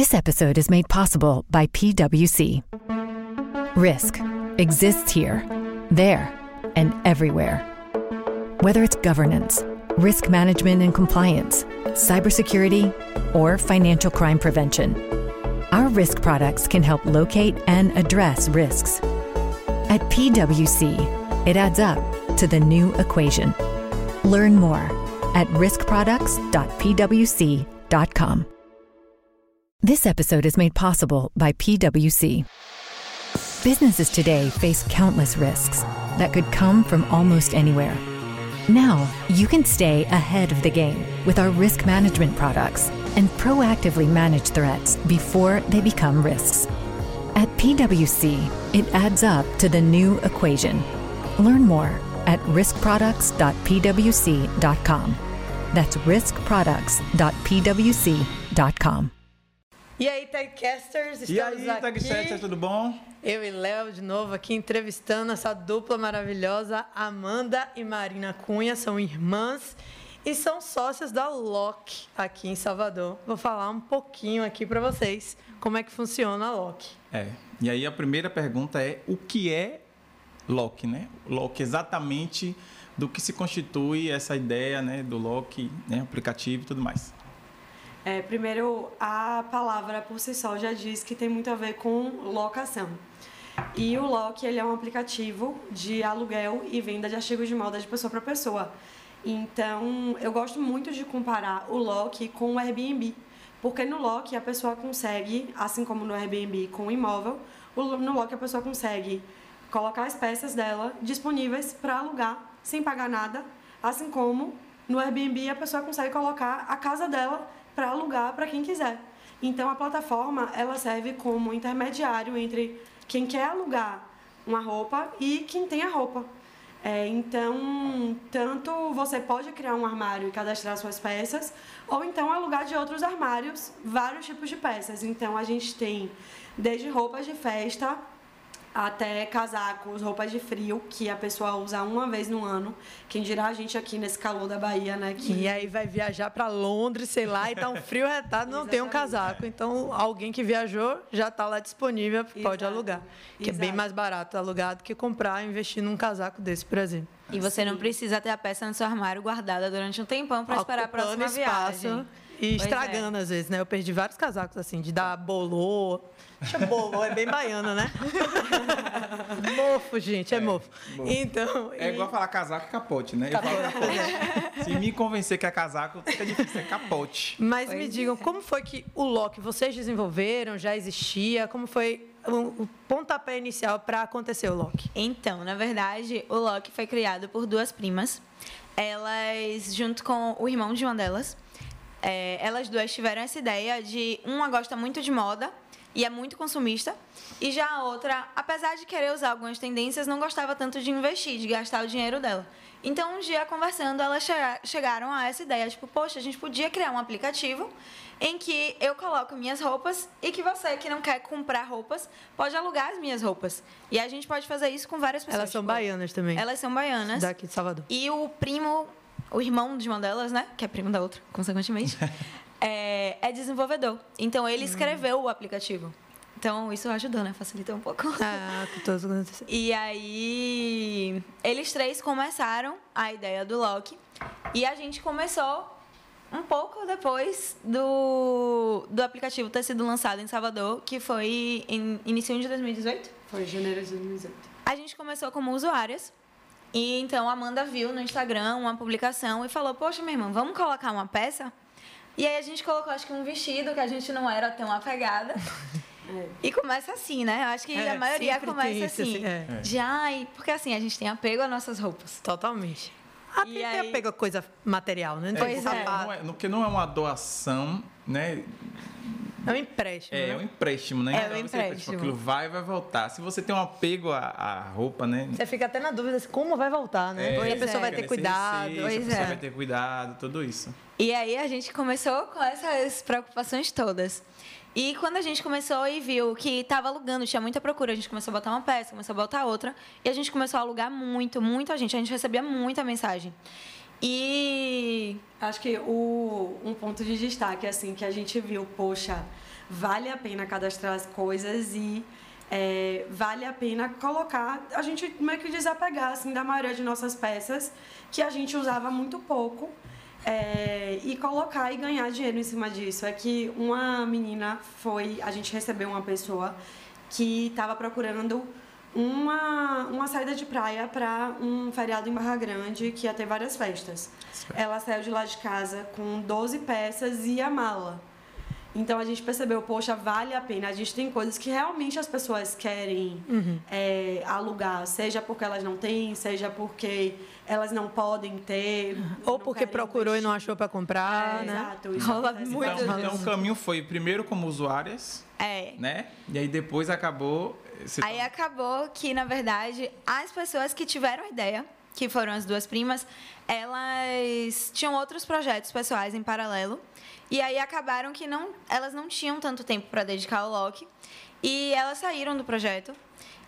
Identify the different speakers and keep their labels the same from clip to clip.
Speaker 1: This episode is made possible by PWC. Risk exists here, there, and everywhere. Whether it's governance, risk management and compliance, cybersecurity, or financial crime prevention, our risk products can help locate and address risks. At PWC, it adds up to the new equation. Learn more at riskproducts.pwc.com. This episode is made possible by PWC. Businesses today face countless risks that could come from almost anywhere. Now, you can stay ahead of the game with our risk management products and proactively manage threats before they become risks. At PWC, it adds up to the new equation. Learn more at riskproducts.pwc.com. That's riskproducts.pwc.com.
Speaker 2: E aí, Tagcasters,
Speaker 3: E
Speaker 2: estamos
Speaker 3: aí,
Speaker 2: aqui.
Speaker 3: Tagchat, tudo bom?
Speaker 2: Eu e Léo de novo aqui entrevistando essa dupla maravilhosa, Amanda e Marina Cunha, são irmãs e são sócias da Loki aqui em Salvador. Vou falar um pouquinho aqui para vocês como é que funciona a Loki.
Speaker 3: É. E aí a primeira pergunta é o que é Loki, né? Loki exatamente do que se constitui essa ideia, né, do Loki, né, aplicativo e tudo mais.
Speaker 4: É, primeiro, a palavra por si só já diz que tem muito a ver com locação. E o Lock ele é um aplicativo de aluguel e venda de artigos de moda de pessoa para pessoa. Então, eu gosto muito de comparar o Lock com o Airbnb, porque no Lock a pessoa consegue, assim como no Airbnb com o imóvel, no Lock a pessoa consegue colocar as peças dela disponíveis para alugar sem pagar nada, assim como no Airbnb a pessoa consegue colocar a casa dela para alugar para quem quiser. Então a plataforma ela serve como intermediário entre quem quer alugar uma roupa e quem tem a roupa. É, então, tanto você pode criar um armário e cadastrar suas peças, ou então alugar de outros armários vários tipos de peças. Então, a gente tem desde roupas de festa até casacos, roupas de frio, que a pessoa usa uma vez no ano. Quem dirá a gente aqui nesse calor da Bahia, né? Que
Speaker 2: E aí vai viajar para Londres, sei lá, e tá um frio retado, não tem um casaco. Então, alguém que viajou já está lá disponível, pode
Speaker 4: Exato.
Speaker 2: alugar. Que é bem
Speaker 4: Exato.
Speaker 2: mais barato alugar do que comprar e investir num casaco desse, por exemplo.
Speaker 5: E você não precisa ter a peça no seu armário guardada durante um tempão para esperar a próxima
Speaker 2: espaço
Speaker 5: viagem.
Speaker 2: E
Speaker 5: Pois
Speaker 2: estragando, às vezes, né? Eu perdi vários casacos, assim, de dar bolô. Que bolô é bem baiano, né? mofo, gente, é, mofo. Então.
Speaker 3: É
Speaker 2: e-
Speaker 3: igual falar casaco e capote, né? Eu falo capote. Se me convencer que é casaco, fica difícil, é capote.
Speaker 2: Mas me
Speaker 5: Pois
Speaker 2: digam, como foi que o Loki vocês desenvolveram? Já existia? Como foi o, o pontapé inicial para acontecer o Loki?
Speaker 5: Então, na verdade, o Loki foi criado por duas primas. Elas, junto com o irmão de uma delas, é, elas duas tiveram essa ideia de uma gosta muito de moda e é muito consumista, e já a outra, apesar de querer usar algumas tendências, não gostava tanto de investir, de gastar o dinheiro dela. Então, um dia conversando, elas chega- chegaram a essa ideia, tipo, poxa, a gente podia criar um aplicativo em que eu coloco minhas roupas e que você que não quer comprar roupas pode alugar as minhas roupas. E a gente pode fazer isso com várias pessoas.
Speaker 2: Elas são
Speaker 5: tipo,
Speaker 2: baianas também.
Speaker 5: Elas são baianas.
Speaker 2: Daqui de Salvador.
Speaker 5: E o primo, o irmão de uma delas, né? Que é primo da outra, consequentemente, é, é desenvolvedor. Então ele escreveu o aplicativo. Então isso ajudou, né? Facilitou um pouco.
Speaker 2: Ah, todos.
Speaker 5: E aí, eles três começaram a ideia do Loki. E a gente começou um pouco depois do, do aplicativo ter sido lançado em Salvador, que foi em início de 2018.
Speaker 4: foi janeiro de 2018.
Speaker 5: A gente começou como usuárias. E então a Amanda viu no Instagram uma publicação e falou: Poxa, minha irmã, vamos colocar uma peça? E aí a gente colocou, acho que um vestido, que a gente não era tão apegada. E começa assim, né? Eu acho que
Speaker 2: É,
Speaker 5: a maioria começa
Speaker 2: isso,
Speaker 5: assim.
Speaker 2: assim, é.
Speaker 5: De ai, porque assim, a gente tem apego às nossas roupas.
Speaker 2: Totalmente. Ah,
Speaker 5: E
Speaker 2: tem
Speaker 5: aí-
Speaker 2: apego a coisa material, né?
Speaker 5: Pois é.
Speaker 2: sapato.
Speaker 3: Não é, porque não é uma doação, né?
Speaker 2: É um empréstimo.
Speaker 3: É,
Speaker 2: né?
Speaker 3: um empréstimo, né?
Speaker 5: É um
Speaker 3: Então, você,
Speaker 5: empréstimo.
Speaker 3: tipo, aquilo vai e vai voltar. Se você tem um apego à, à roupa, né?
Speaker 2: Você fica até na dúvida assim, como vai voltar, né?
Speaker 3: É,
Speaker 2: Porque a
Speaker 5: Pois
Speaker 2: pessoa
Speaker 5: é.
Speaker 2: vai ter
Speaker 3: nesse
Speaker 2: cuidado.
Speaker 3: receio,
Speaker 5: Pois
Speaker 3: a pessoa
Speaker 5: é.
Speaker 3: vai ter cuidado, tudo isso.
Speaker 5: E aí a gente começou com essas preocupações todas. E quando a gente começou e viu que estava alugando, tinha muita procura, a gente começou a botar uma peça, começou a botar outra, e a gente começou a alugar muito, muita gente. A gente recebia muita mensagem. E
Speaker 4: Acho que o, um ponto de destaque, assim, que a gente viu, poxa, vale a pena cadastrar as coisas e é, vale a pena colocar, a gente meio que desapegar assim, da maioria de nossas peças que a gente usava muito pouco é, e colocar e ganhar dinheiro em cima disso. É que uma menina foi, a gente recebeu uma pessoa que estava procurando uma, uma saída de praia para um feriado em Barra Grande que ia ter várias festas. Certo. Ela saiu de lá de casa com 12 peças e a mala. Então a gente percebeu, poxa, vale a pena. A gente tem coisas que realmente as pessoas querem uhum. é, alugar, seja porque elas não têm, seja porque elas não podem ter.
Speaker 2: Ou porque procurou investir. e não achou para comprar, é, né?
Speaker 4: Exato, isso Rola
Speaker 3: muito. Então, então o caminho foi primeiro como usuárias,
Speaker 5: é.
Speaker 3: né? E aí depois acabou.
Speaker 5: Aí acabou que, na verdade, as pessoas que tiveram a ideia que foram as duas primas, elas tinham outros projetos pessoais em paralelo. E aí acabaram que não, elas não tinham tanto tempo para dedicar ao Loki. E elas saíram do projeto.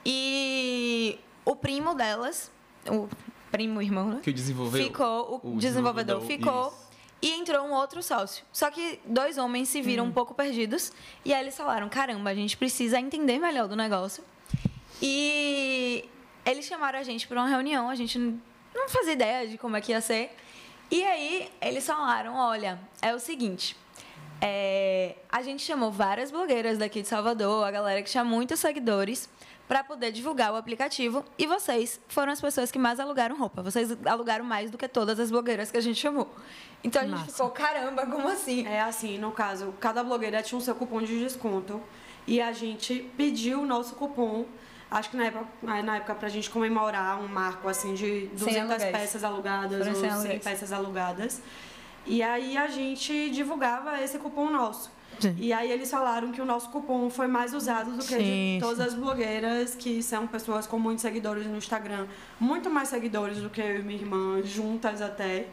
Speaker 5: E o primo delas, o primo irmão, né?
Speaker 3: Que desenvolveu.
Speaker 5: Ficou, o, o desenvolvedor, desenvolvedor, ficou. Isso. E entrou um outro sócio. Só que dois homens se viram hum. um pouco perdidos. E aí eles falaram: caramba, a gente precisa entender melhor do negócio. E eles chamaram a gente para uma reunião. A gente não fazia ideia de como é que ia ser. E aí eles falaram: olha, é o seguinte. É, a gente chamou várias blogueiras daqui de Salvador, a galera que tinha muitos seguidores, para poder divulgar o aplicativo. E vocês foram as pessoas que mais alugaram roupa. Vocês alugaram mais do que todas as blogueiras que a gente chamou. Então a gente Massa. ficou, caramba, como assim?
Speaker 4: É assim, no caso, cada blogueira tinha o seu cupom de desconto. E a gente pediu o nosso cupom Acho que na época, na época pra gente comemorar um marco assim de 200 peças alugadas ou 100 peças alugadas. E aí a gente divulgava esse cupom nosso. Sim. E aí eles falaram que o nosso cupom foi mais usado do que sim, de todas sim. as blogueiras, que são pessoas com muitos seguidores no Instagram, muito mais seguidores do que eu e minha irmã, juntas até.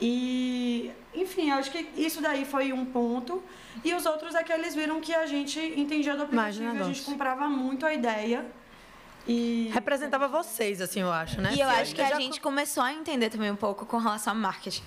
Speaker 4: E, enfim, acho que isso daí foi um ponto. E os outros é que eles viram que a gente entendia do aplicativo e a gente comprava muito a ideia.
Speaker 2: E representava vocês, assim, eu acho, né?
Speaker 5: E eu acho que a gente começou a entender também um pouco com relação ao marketing,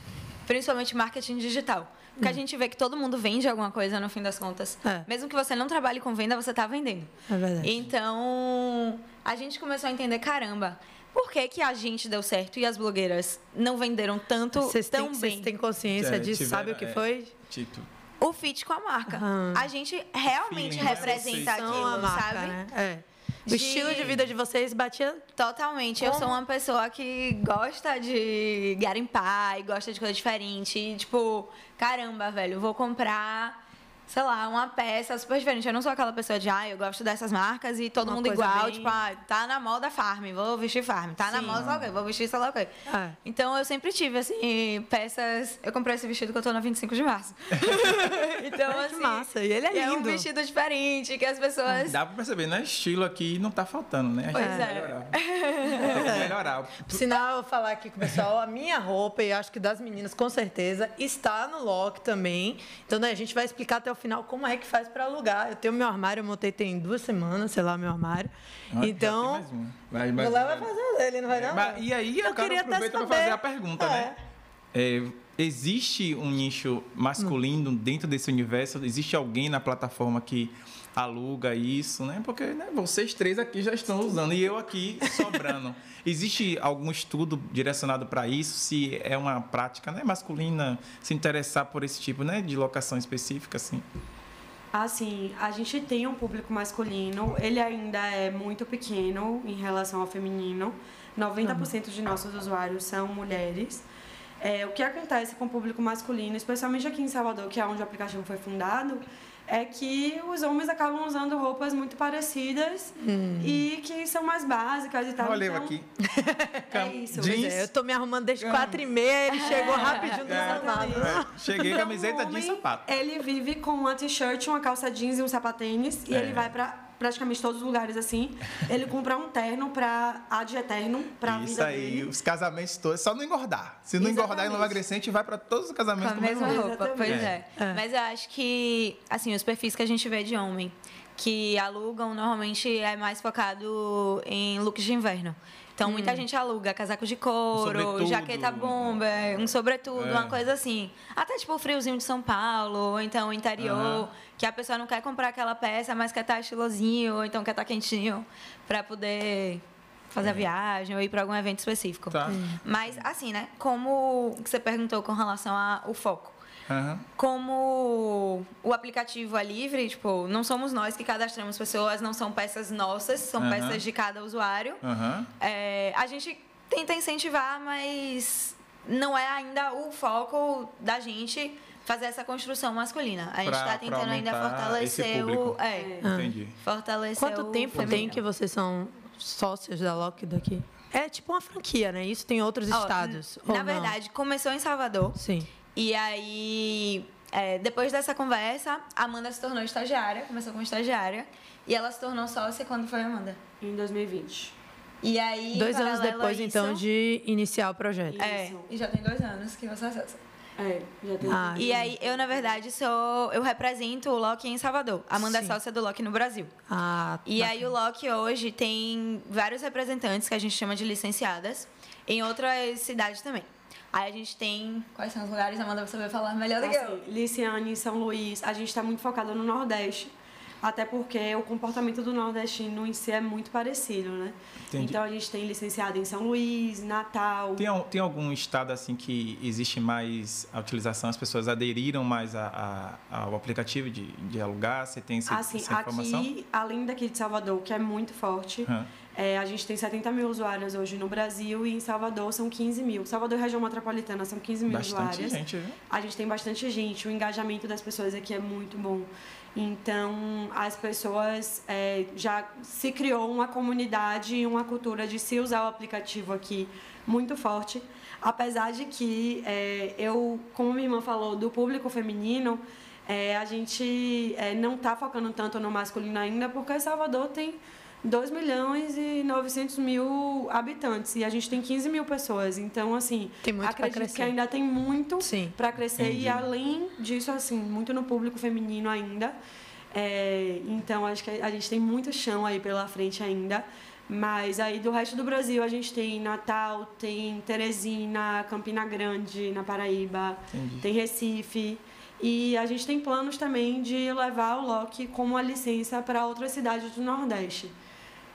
Speaker 5: principalmente marketing digital. Porque a gente vê que todo mundo vende alguma coisa no fim das contas. É. Mesmo que você não trabalhe com venda, você está vendendo.
Speaker 2: É verdade.
Speaker 5: Então, a gente começou a entender, caramba, por que, que a gente deu certo e as blogueiras não venderam tanto vocês tão
Speaker 2: têm,
Speaker 5: bem?
Speaker 2: Vocês têm consciência é, disso? Tiver, sabe o que é, foi?
Speaker 3: Tito.
Speaker 5: O fit com a marca. Uhum. A gente realmente Feeling, representa aquilo, marca, sabe? Né?
Speaker 2: É. O estilo de vida de vocês batia
Speaker 5: totalmente. Como? Eu sou uma pessoa que gosta de garimpar e gosta de coisa diferente. E, tipo, caramba, velho, vou comprar sei lá, uma peça super diferente. Eu não sou aquela pessoa de, ah, eu gosto dessas marcas e todo uma mundo igual. Bem... Tipo, ah, tá na moda farm, vou vestir farm. Tá Sim. na moda, sei lá o quê, vou vestir sei lá o quê. É. Então, eu sempre tive, assim, peças... Eu comprei esse vestido que eu tô na 25 de março.
Speaker 2: então, assim... Que massa, e ele é lindo.
Speaker 5: É um vestido diferente, que as pessoas...
Speaker 3: Dá pra perceber, né? Estilo aqui não tá faltando, né?
Speaker 5: Pois é. Melhorar.
Speaker 3: é. melhorar.
Speaker 2: Por sinal, eu falar aqui com o pessoal, a minha roupa, e acho que das meninas, com certeza, está no Loki também. Então, né, a gente vai explicar até o final como é que faz para alugar. Eu tenho meu armário, eu montei tem duas semanas, sei lá, meu armário. Ah, então, vai, mais o Léo vai fazer dele, não vai não? Mas,
Speaker 3: e aí eu, eu quero aproveitar para fazer a pergunta, né? é. né? É, existe um nicho masculino dentro desse universo? Existe alguém na plataforma que aluga isso, né? Porque né, vocês três aqui já estão usando e eu aqui sobrando. Existe algum estudo direcionado para isso? Se é uma prática né, masculina se interessar por esse tipo né, de locação específica, assim?
Speaker 4: Assim, a gente tem um público masculino, ele ainda é muito pequeno em relação ao feminino. 90% de nossos usuários são mulheres. É, o que acontece com o público masculino, especialmente aqui em Salvador, que é onde o aplicativo foi fundado, é que os homens acabam usando roupas muito parecidas hum. e que são mais básicas e tal.
Speaker 3: Olha então, eu aqui.
Speaker 2: é isso. Jeans. É, eu tô me arrumando desde quatro e meia, ele chegou rapidinho do é,
Speaker 3: é, Cheguei então, camiseta de sapato.
Speaker 4: Ele vive com uma t-shirt, uma calça jeans e um sapatênis e é. ele vai pra praticamente todos os lugares assim. Ele compra um terno pra ad eterno pra Isso vida aí, dele.
Speaker 3: os casamentos todos, só não engordar. Se não Exatamente. engordar e não emagrecer, a gente vai pra todos os casamentos
Speaker 5: com a mesma roupa. roupa. Pois é. é. Mas eu acho que, assim, os perfis que a gente vê de homem que alugam normalmente é mais focado em looks de inverno. Então, hum. muita gente aluga casaco de couro, um jaqueta bomber, um sobretudo, é. uma coisa assim. Até tipo o friozinho de São Paulo, ou então o interior, que a pessoa não quer comprar aquela peça, mas quer estar estilosinho, ou então quer estar quentinho para poder fazer é. a viagem ou ir para algum evento específico.
Speaker 3: Tá.
Speaker 5: Mas, assim, né? Como você perguntou com relação ao foco. Uhum. Como o aplicativo é livre, tipo, não somos nós que cadastramos pessoas, não são peças nossas, são uhum. peças de cada usuário.
Speaker 3: Uhum.
Speaker 5: É, a gente tenta incentivar, mas não é ainda o foco da gente fazer essa construção masculina. A gente está tentando ainda fortalecer o. É,
Speaker 3: Entendi.
Speaker 5: Fortalecer
Speaker 2: Quanto tempo tem que vocês são sócios da Loki daqui? É tipo uma franquia, né? Isso tem outros estados.
Speaker 5: Na verdade, começou em Salvador.
Speaker 2: Sim.
Speaker 5: E aí, é, depois dessa conversa, a Amanda se tornou estagiária, começou como estagiária. E ela se tornou sócia quando foi a Amanda?
Speaker 4: Em 2020.
Speaker 5: E aí.
Speaker 2: Dois anos depois,
Speaker 5: isso,
Speaker 2: então, de iniciar o projeto.
Speaker 5: É, e já tem dois anos que você acessa.
Speaker 4: É, já tem.
Speaker 5: Ah, e aí, eu, na verdade, sou. Eu represento o Loki em Salvador. A Amanda é sócia do Loki no Brasil.
Speaker 2: Ah,
Speaker 5: E bacana. aí, o Loki hoje tem vários representantes que a gente chama de licenciadas em outras cidades também. Aí a gente tem. Quais são os lugares, Amanda? Você vai falar melhor do que eu.
Speaker 4: Assim, Liciane, São Luís. A gente está muito focado no Nordeste. Até porque o comportamento do nordestino em si é muito parecido, né? Entendi. Então a gente tem licenciado em São Luís, Natal.
Speaker 3: Tem, tem algum estado assim que existe mais a utilização, as pessoas aderiram mais a, a, ao aplicativo de, de alugar? Você tem esse,
Speaker 4: assim,
Speaker 3: essa informação?
Speaker 4: Aqui, além daqui de Salvador, que é muito forte, uhum. é, a gente tem 70 mil usuários hoje no Brasil e em Salvador são 15 mil. Salvador região metropolitana são 15 mil
Speaker 3: bastante
Speaker 4: usuários.
Speaker 3: Gente, viu?
Speaker 4: A gente tem bastante gente, o engajamento das pessoas aqui é muito bom. Então, as pessoas é, já se criou uma comunidade e uma cultura de se usar o aplicativo aqui muito forte. Apesar de que é, eu, como minha irmã falou, do público feminino, é, a gente é, não está focando tanto no masculino ainda, porque Salvador tem 2 milhões e 900 mil habitantes e a gente tem 15 mil pessoas. Então, assim,
Speaker 2: tem muito
Speaker 4: acredito que ainda tem muito para crescer
Speaker 3: Entendi.
Speaker 4: e além disso, assim, muito no público feminino ainda. É, então, acho que a gente tem muito chão aí pela frente ainda. Mas aí do resto do Brasil a gente tem Natal, tem Teresina, Campina Grande, na Paraíba,
Speaker 3: Entendi.
Speaker 4: tem Recife. E a gente tem planos também de levar o Loki como a licença para outras cidades do Nordeste.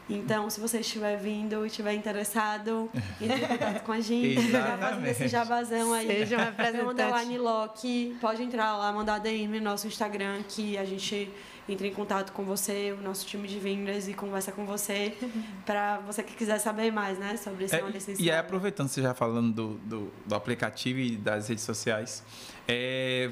Speaker 4: Então, se você estiver vindo e estiver interessado, entre em contato com a gente, já fazendo esse jabazão aí.
Speaker 2: Seja um representante.
Speaker 4: Loki, pode entrar lá, mandar DM no nosso Instagram, que a gente entra em contato com você, o nosso time de vendas e conversa com você, para você que quiser saber mais, né, sobre esse é, licenciado.
Speaker 3: E aí, aproveitando, você já falando do, do, do aplicativo e das redes sociais, é,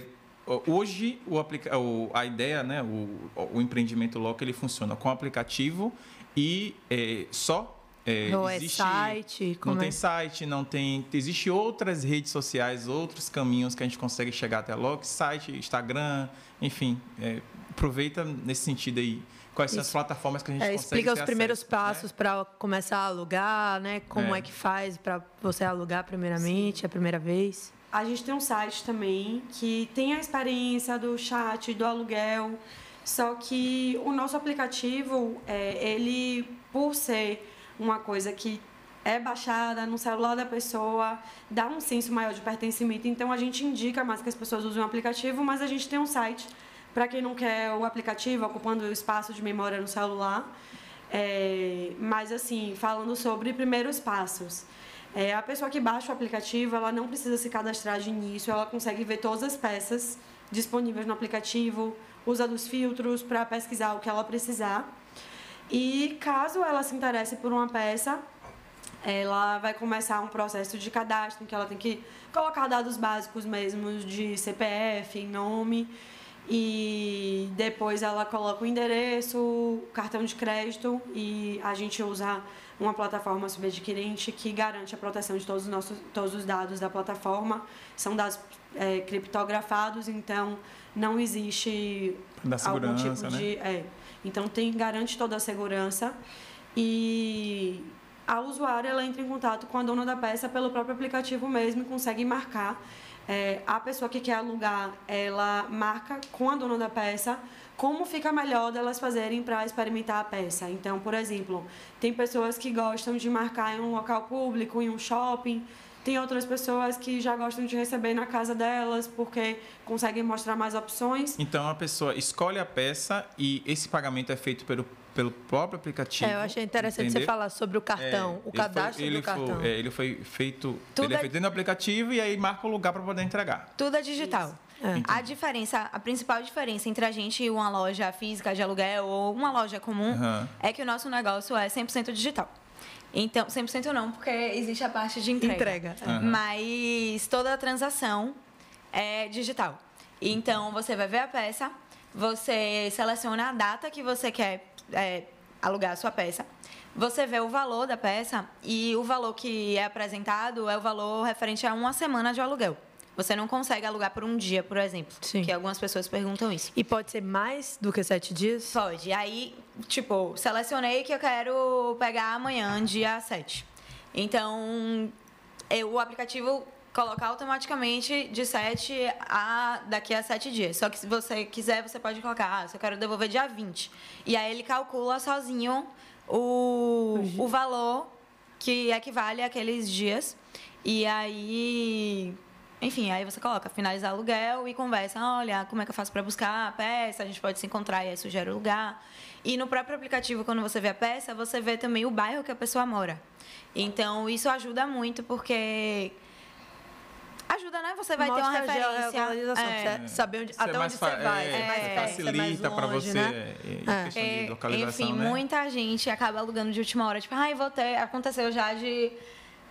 Speaker 3: hoje o, aplica, o, a ideia, né, o, o empreendimento Loki, ele funciona com o aplicativo e é, só
Speaker 2: é, não é existe, é site?
Speaker 3: não tem site, não tem. Existe outras redes sociais, outros caminhos que a gente consegue chegar até a Loki, site, Instagram, enfim. É, aproveita nesse sentido aí. Quais Isso. são as plataformas que a gente é, consegue
Speaker 2: Explica os primeiros
Speaker 3: acesso,
Speaker 2: passos
Speaker 3: né?
Speaker 2: para começar a alugar, né? Como é, é que faz para você alugar primeiramente, Sim. a primeira vez?
Speaker 4: A gente tem um site também que tem a experiência do chat, do aluguel. Só que o nosso aplicativo, é, ele, por ser uma coisa que é baixada no celular da pessoa, dá um senso maior de pertencimento. Então a gente indica mais que as pessoas usem o aplicativo, mas a gente tem um site para quem não quer o aplicativo ocupando o espaço de memória no celular. É, mas assim, falando sobre primeiros passos. É, a pessoa que baixa o aplicativo, ela não precisa se cadastrar de início, ela consegue ver todas as peças disponíveis no aplicativo, usa dos filtros para pesquisar o que ela precisar. E caso ela se interesse por uma peça, ela vai começar um processo de cadastro em que ela tem que colocar dados básicos mesmo de CPF, nome e depois ela coloca o endereço, cartão de crédito e a gente usa uma plataforma subadquirente que garante a proteção de todos os nossos todos os dados da plataforma. São dados é, criptografados, então não existe algum tipo
Speaker 3: né?
Speaker 4: de. É, então tem, garante toda a segurança e a usuária ela entra em contato com a dona da peça pelo próprio aplicativo mesmo e consegue marcar. É, a pessoa que quer alugar, ela marca com a dona da peça como fica melhor delas fazerem para experimentar a peça. Então, por exemplo, tem pessoas que gostam de marcar em um local público, em um shopping, Tem outras pessoas que já gostam de receber na casa delas porque conseguem mostrar mais opções.
Speaker 3: Então a pessoa escolhe a peça e esse pagamento é feito pelo, pelo próprio aplicativo.
Speaker 2: É, eu achei interessante
Speaker 3: entendeu?
Speaker 2: você falar sobre o cartão,
Speaker 3: É,
Speaker 2: o cadastro
Speaker 3: ele
Speaker 2: do
Speaker 3: foi,
Speaker 2: cartão.
Speaker 3: é, ele foi feito,
Speaker 5: Tudo
Speaker 3: ele é
Speaker 5: é-
Speaker 3: feito dentro do aplicativo e aí marca o lugar para poder entregar.
Speaker 5: Tudo é digital.
Speaker 2: É.
Speaker 5: A diferença, a principal diferença entre a gente e uma loja física de aluguel ou uma loja comum
Speaker 3: Aham.
Speaker 5: é que o nosso negócio é 100% digital. Então, 100% não, porque existe a parte de entrega.
Speaker 2: Entrega.
Speaker 3: Aham.
Speaker 5: Mas toda a transação é digital. Então, você vai ver a peça, você seleciona a data que você quer é, alugar a sua peça, você vê o valor da peça e o valor que é apresentado é o valor referente a uma semana de aluguel. Você não consegue alugar por um dia, por exemplo.
Speaker 2: Sim.
Speaker 5: Que algumas pessoas perguntam isso.
Speaker 2: E pode ser mais do que sete dias?
Speaker 5: Pode. Aí, tipo, selecionei que eu quero pegar amanhã, dia 7. Então, eu- o aplicativo coloca automaticamente de 7 a daqui a 7 dias. Só que se você quiser, você pode colocar, ah, se eu quero devolver dia 20. E aí ele calcula sozinho o, o valor que equivale àqueles dias. E aí, enfim, aí você coloca finalizar aluguel e conversa, olha, como é que eu faço para buscar a peça, a gente pode se encontrar e aí sugere o lugar. E no próprio aplicativo, quando você vê a peça, você vê também o bairro que a pessoa mora. Então, isso ajuda muito porque ajuda, né? Você vai ter uma
Speaker 2: Mostra a
Speaker 5: referência.
Speaker 2: geolocalização,
Speaker 5: É.
Speaker 2: você saber onde,
Speaker 3: é
Speaker 2: até
Speaker 3: mais
Speaker 2: onde você vai.
Speaker 3: é,
Speaker 2: é mais
Speaker 5: é,
Speaker 2: você é
Speaker 3: facilita para você
Speaker 2: né?
Speaker 3: é,
Speaker 2: É.
Speaker 3: questão de
Speaker 5: É,
Speaker 3: localização,
Speaker 5: enfim,
Speaker 3: né?
Speaker 5: muita gente acaba alugando de última hora. Tipo, ai, vou ter. Aconteceu já de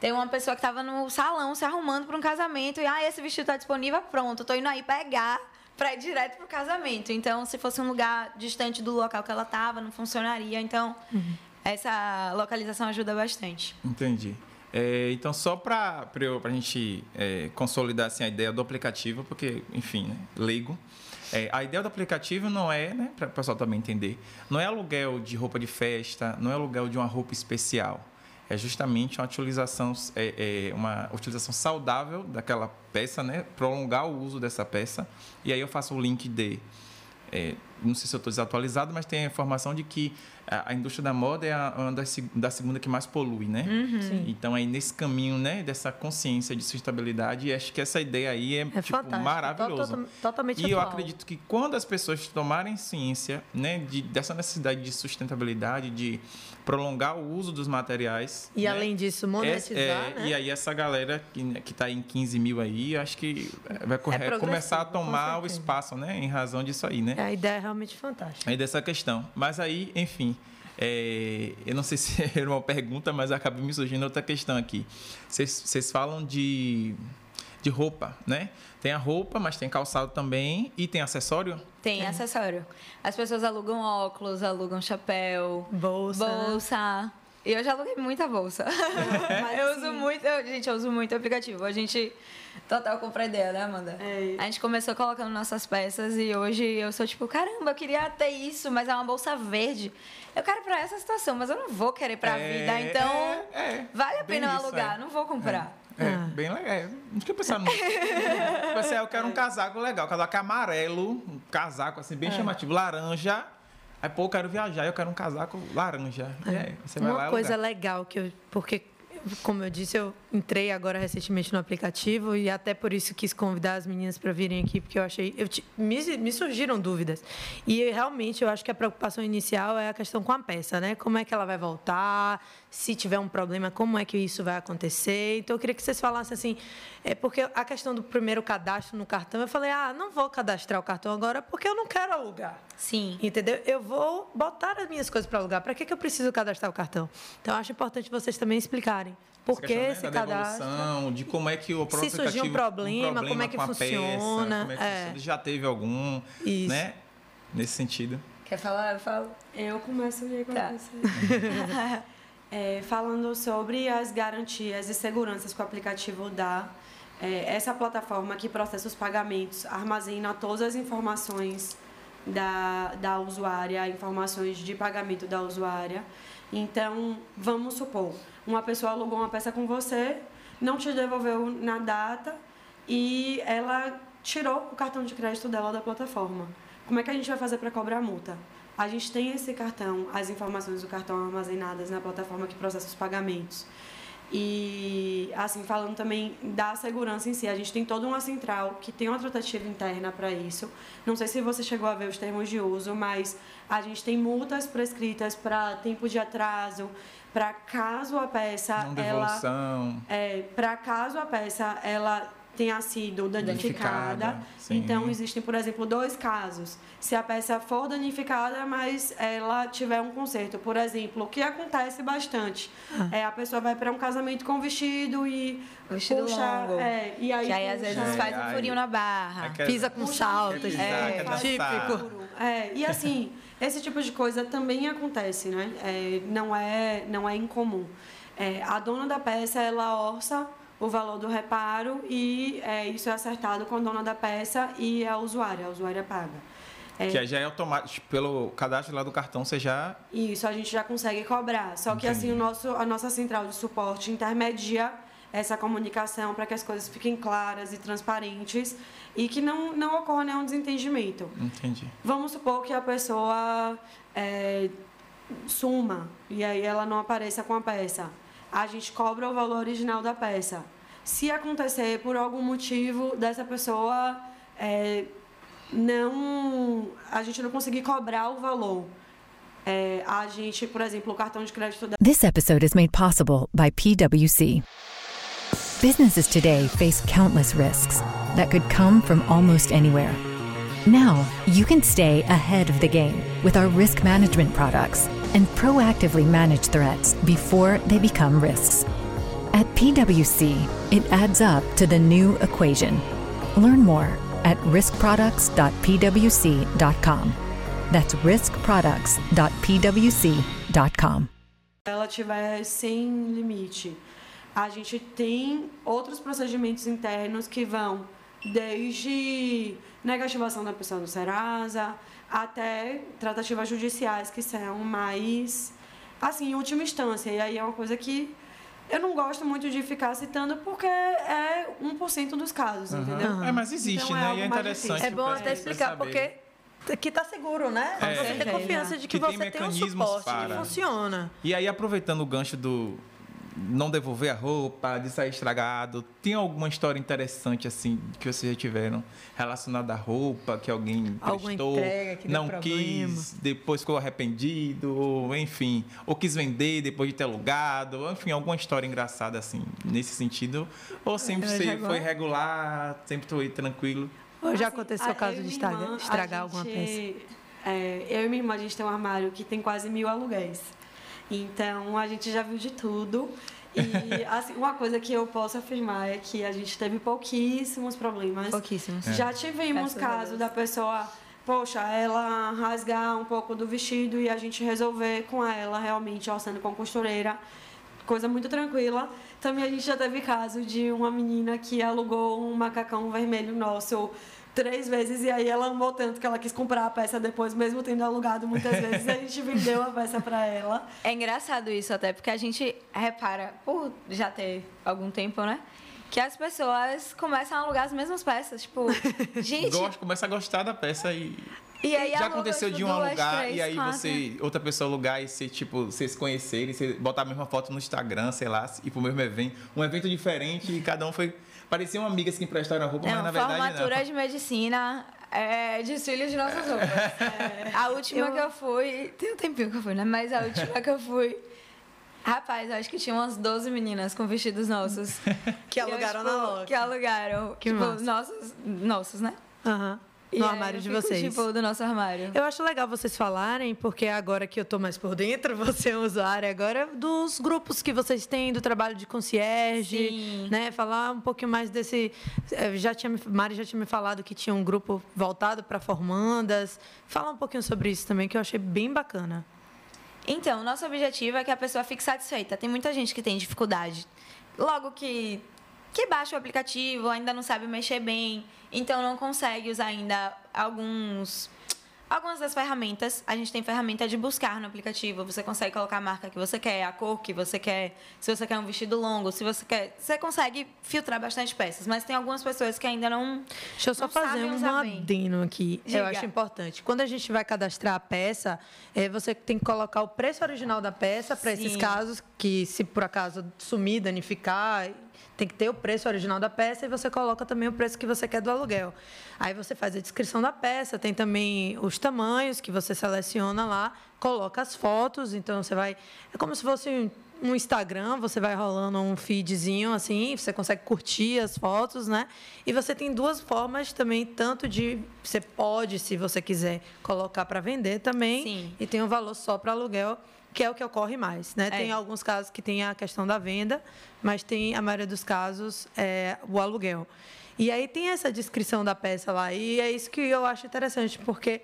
Speaker 5: ter uma pessoa que estava no salão se arrumando para um casamento e, ah, esse vestido está disponível, pronto, tô indo aí pegar para ir direto pro casamento. Então, se fosse um lugar distante do local que ela estava, não funcionaria. Então,
Speaker 2: Uhum.
Speaker 5: essa localização ajuda bastante.
Speaker 3: Entendi. É, então, só para a gente é, consolidar assim, a ideia do aplicativo, porque, enfim, né, leigo. É, a ideia do aplicativo não é, né, para o pessoal também entender, não é aluguel de roupa de festa, não é aluguel de uma roupa especial. É justamente uma utilização, é, é, uma utilização saudável daquela peça, né, prolongar o uso dessa peça. E aí eu faço o link de é, não sei se eu estou desatualizado, mas tem a informação de que a, a indústria da moda é a, uma das, seg- da segunda que mais polui, né?
Speaker 2: Sim.
Speaker 3: Então, aí nesse caminho, né, dessa consciência de sustentabilidade, acho que essa ideia aí é,
Speaker 2: É
Speaker 3: tipo, maravilhosa.
Speaker 2: Tot- Totalmente
Speaker 3: E eu
Speaker 2: atual.
Speaker 3: acredito que quando as pessoas tomarem ciência né, de, dessa necessidade de sustentabilidade, de prolongar o uso dos materiais.
Speaker 2: E
Speaker 3: né,
Speaker 2: além disso, monetizar,
Speaker 3: é,
Speaker 2: né?
Speaker 3: E aí essa galera que está em 15 mil aí, acho que vai correr-
Speaker 2: progressivo,
Speaker 3: começar a
Speaker 2: com
Speaker 3: tomar o
Speaker 2: certeza.
Speaker 3: espaço, né? Em razão disso aí, né?
Speaker 2: A ideia é realmente fantástica.
Speaker 3: Aí dessa questão. Mas aí, enfim, é, eu não sei se era uma pergunta, mas acabou me surgindo outra questão aqui. Vocês vocês falam de, de roupa, né? Tem a roupa, mas tem calçado também e tem acessório?
Speaker 5: Tem acessório. As pessoas alugam óculos, alugam chapéu,
Speaker 2: Bolsa.
Speaker 5: bolsa. E eu já aluguei muita bolsa. eu uso muito, eu- gente, eu uso muito o aplicativo. A gente total compra ideia, né, Amanda?
Speaker 4: É.
Speaker 5: A gente começou colocando nossas peças e hoje eu sou tipo, caramba, eu queria ter isso, mas é uma bolsa verde. Eu quero pra essa situação, mas eu não vou querer pra
Speaker 3: É,
Speaker 5: vida, então
Speaker 3: é, é.
Speaker 5: vale a
Speaker 3: Bem
Speaker 5: pena eu
Speaker 3: isso,
Speaker 5: alugar,
Speaker 3: é.
Speaker 5: não vou comprar.
Speaker 3: É,
Speaker 2: Ah.
Speaker 3: bem legal. É, Não tinha pensado nisso. Você, eu quero um casaco legal, casaco amarelo, um casaco assim,
Speaker 2: É.
Speaker 3: bem chamativo, laranja. Aí, pô, eu quero viajar, eu quero um casaco laranja. Aí, lá
Speaker 2: Uma coisa legal que eu, porque como eu disse, eu entrei agora recentemente no aplicativo e até por isso quis convidar as meninas para virem aqui, porque eu achei, eu me, me surgiram dúvidas. E realmente eu acho que a preocupação inicial é a questão com a peça, né? Como é que ela vai voltar? Se tiver um problema, como é que isso vai acontecer? Então eu queria que vocês falassem assim, é porque a questão do primeiro cadastro no cartão, eu falei: "Ah, não vou cadastrar o cartão agora porque eu não quero alugar".
Speaker 5: Sim.
Speaker 2: Entendeu? Eu vou botar as minhas coisas para alugar. Para que, que eu preciso cadastrar o cartão? Então, eu acho importante vocês também explicarem por
Speaker 3: Essa
Speaker 2: que
Speaker 3: questão, né,
Speaker 2: cadastro.
Speaker 3: devolução, de como é que o próprio
Speaker 2: Se surgir um
Speaker 3: aplicativo-
Speaker 2: problema, como é que
Speaker 3: com a peça,
Speaker 2: funciona,
Speaker 3: como é que
Speaker 2: é.
Speaker 3: funciona, já teve algum,
Speaker 2: Isso.
Speaker 3: né? Nesse sentido.
Speaker 5: Quer falar? Eu falo.
Speaker 4: Eu começo aí com
Speaker 5: Tá.
Speaker 4: você. É, falando sobre as garantias e seguranças que o aplicativo dá. É, essa plataforma que processa os pagamentos armazena todas as informações da, da usuária, informações de pagamento da usuária. Então, vamos supor, uma pessoa alugou uma peça com você, não te devolveu na data e ela tirou o cartão de crédito dela da plataforma. Como é que a gente vai fazer para cobrar a multa? A gente tem esse cartão, as informações do cartão armazenadas na plataforma que processa os pagamentos. E, assim, falando também da segurança em si, a gente tem toda uma central que tem uma tratativa interna para isso. Não sei se você chegou a ver os termos de uso, mas a gente tem multas prescritas para tempo de atraso, para caso a peça
Speaker 3: Não
Speaker 4: ela
Speaker 3: devolução.
Speaker 4: é, para caso a peça ela tenha sido danificada.
Speaker 3: Danificada.
Speaker 4: Então, existem, por exemplo, dois casos. Se a peça for danificada, mas ela tiver um conserto. Por exemplo, o que acontece bastante é a pessoa vai para um casamento com vestido e
Speaker 5: Vestido
Speaker 4: puxa,
Speaker 5: longo.
Speaker 4: É, e aí
Speaker 5: Que aí às vezes
Speaker 3: É,
Speaker 5: faz um furinho na barra.
Speaker 3: Quer-
Speaker 2: Pisa com salto.
Speaker 3: quer dançar.
Speaker 2: típico.
Speaker 4: É, e assim, esse tipo de coisa também acontece, né? É, não, é, não é incomum. É, a dona da peça, ela orça o valor do reparo e é, isso é acertado com a dona da peça e a usuária, a usuária paga. É,
Speaker 3: Que aí já é automático, pelo cadastro lá do cartão, você já.
Speaker 4: isso a gente já consegue cobrar. Só que assim, o nosso, a nossa central de suporte intermedia essa comunicação para que as coisas fiquem claras e transparentes e que não, não ocorra nenhum desentendimento.
Speaker 3: Entendi.
Speaker 4: Vamos supor que a pessoa é, suma e aí ela não apareça com a peça. A gente cobra o valor original da peça. Se acontecer por algum motivo dessa pessoa é, não a gente não conseguir cobrar o valor, é, a gente, por exemplo, o cartão de crédito da
Speaker 1: This episode is made possible by PWC. Businesses today face countless risks that could come from almost anywhere. Now, you can stay ahead of the game with our risk management products and proactively manage threats before they become risks. At PWC, it adds up to the new equation. Learn more at riskproducts.pwc.com. That's riskproducts.pwc.com.
Speaker 4: ela tiver sem limite. A gente tem outros procedimentos internos que vão desde negativação da pessoa no Serasa até tratativas judiciais que são mais assim, em última instância. E aí é uma coisa que eu não gosto muito de ficar citando porque é 1% dos casos, entendeu?
Speaker 3: É, mas existe,
Speaker 4: Então é
Speaker 3: né?
Speaker 4: algo
Speaker 3: E é interessante.
Speaker 2: É bom até explicar,
Speaker 3: saber.
Speaker 2: porque que tá seguro, né?
Speaker 3: É.
Speaker 2: Você ter confiança de que,
Speaker 3: Que tem
Speaker 2: você tem um
Speaker 3: mecanismos
Speaker 2: suporte
Speaker 3: para-
Speaker 2: que funciona.
Speaker 3: E aí, aproveitando o gancho do não devolver a roupa, de sair estragado, tem alguma história interessante, assim, que vocês já tiveram relacionada à roupa, que alguém
Speaker 2: Alguma
Speaker 3: prestou,
Speaker 2: que
Speaker 3: não
Speaker 2: problema.
Speaker 3: quis, depois ficou arrependido, enfim, ou quis vender depois de ter alugado, enfim, alguma história engraçada, assim, nesse sentido, ou sempre
Speaker 2: Eu
Speaker 3: você foi regular, sempre foi tranquilo.
Speaker 2: Ou já
Speaker 4: Assim,
Speaker 2: aconteceu o caso
Speaker 4: eu
Speaker 2: de estragar,
Speaker 4: irmã,
Speaker 2: estragar alguma
Speaker 4: gente,
Speaker 2: peça?
Speaker 4: é, eu e minha irmã, a gente tem um armário que tem quase mil aluguéis. Então, a gente já viu de tudo. E, assim, uma coisa que eu posso afirmar é que a gente teve pouquíssimos problemas.
Speaker 2: Pouquíssimos.
Speaker 3: É.
Speaker 4: Já tivemos
Speaker 5: Graças
Speaker 4: caso da pessoa, poxa, ela rasgar um pouco do vestido e a gente resolver com ela, realmente, orçando com a costureira. Coisa muito tranquila. Também a gente já teve caso de uma menina que alugou um macacão vermelho nosso três vezes e aí ela amou tanto que ela quis comprar a peça depois, mesmo tendo alugado muitas vezes, a gente vendeu a peça para ela.
Speaker 5: É engraçado isso até, porque a gente repara, por já ter algum tempo, né? Que as pessoas começam a alugar as mesmas peças. Tipo, gente.
Speaker 3: Gosto, começa a gostar da peça e
Speaker 5: E aí
Speaker 3: Já aconteceu
Speaker 5: tipo,
Speaker 3: de um
Speaker 5: duas,
Speaker 3: alugar
Speaker 5: três,
Speaker 3: e aí
Speaker 5: quatro.
Speaker 3: você, outra pessoa alugar e você, tipo, vocês se conhecerem, você botar a mesma foto no Instagram, sei lá, e pro mesmo evento, um evento diferente e cada um foi. Pareciam amigas que emprestaram a roupa,
Speaker 5: Não,
Speaker 3: mas na verdade
Speaker 5: formatura
Speaker 3: não.
Speaker 5: de medicina, é, desfile de nossas roupas. É, a última que eu fui, tem um tempinho que eu fui, né? Mas a última que eu fui, rapaz, eu acho que tinha umas 12 meninas com vestidos nossos.
Speaker 2: Que
Speaker 5: Eu,
Speaker 2: alugaram
Speaker 5: tipo,
Speaker 2: na Loki.
Speaker 5: Que alugaram.
Speaker 2: Que
Speaker 5: tipo,
Speaker 2: massa.
Speaker 5: nossos, nossos, né?
Speaker 2: Aham.
Speaker 5: E
Speaker 2: No armário de vocês.
Speaker 5: Tipo, do nosso armário.
Speaker 2: Eu acho legal vocês falarem, porque agora que eu tô mais por dentro, você é um usuário agora, dos grupos que vocês têm, do trabalho de concierge,
Speaker 5: Sim.
Speaker 2: né? Falar um pouquinho mais desse. eh, Já tinha, Mari já tinha me falado que tinha um grupo voltado para formandas. Falar um pouquinho sobre isso também, que eu achei bem bacana.
Speaker 5: Então, o nosso objetivo é que a pessoa fique satisfeita. Tem muita gente que tem dificuldade. Logo que, que baixa o aplicativo, ainda não sabe mexer bem, então não consegue usar ainda alguns, Algumas das ferramentas, a gente tem ferramenta de buscar no aplicativo. Você consegue colocar a marca que você quer, a cor que você quer, se você quer um vestido longo, se você quer. Você consegue filtrar bastante peças, mas tem algumas pessoas que ainda não.
Speaker 2: Deixa eu só fazer um adeno aqui. Diga. Eu acho importante. Quando a gente vai cadastrar a peça, é, você tem que colocar o preço original da peça para esses casos que, se por acaso sumir, danificar, tem que ter o preço original da peça e você coloca também o preço que você quer do aluguel. Aí você faz a descrição da peça, tem também os tamanhos que você seleciona lá, coloca as fotos, então você vai. É como se fosse um Instagram, você vai rolando um feedzinho assim, você consegue curtir as fotos, né? E você tem duas formas também, tanto de você pode, se você quiser, colocar para vender também, Sim. e tem um valor só para aluguel que é o que ocorre mais. Né? É. Tem alguns casos que tem a questão da venda, mas tem a maioria dos casos é, o aluguel. E aí tem essa descrição da peça lá, e é isso que eu acho interessante, porque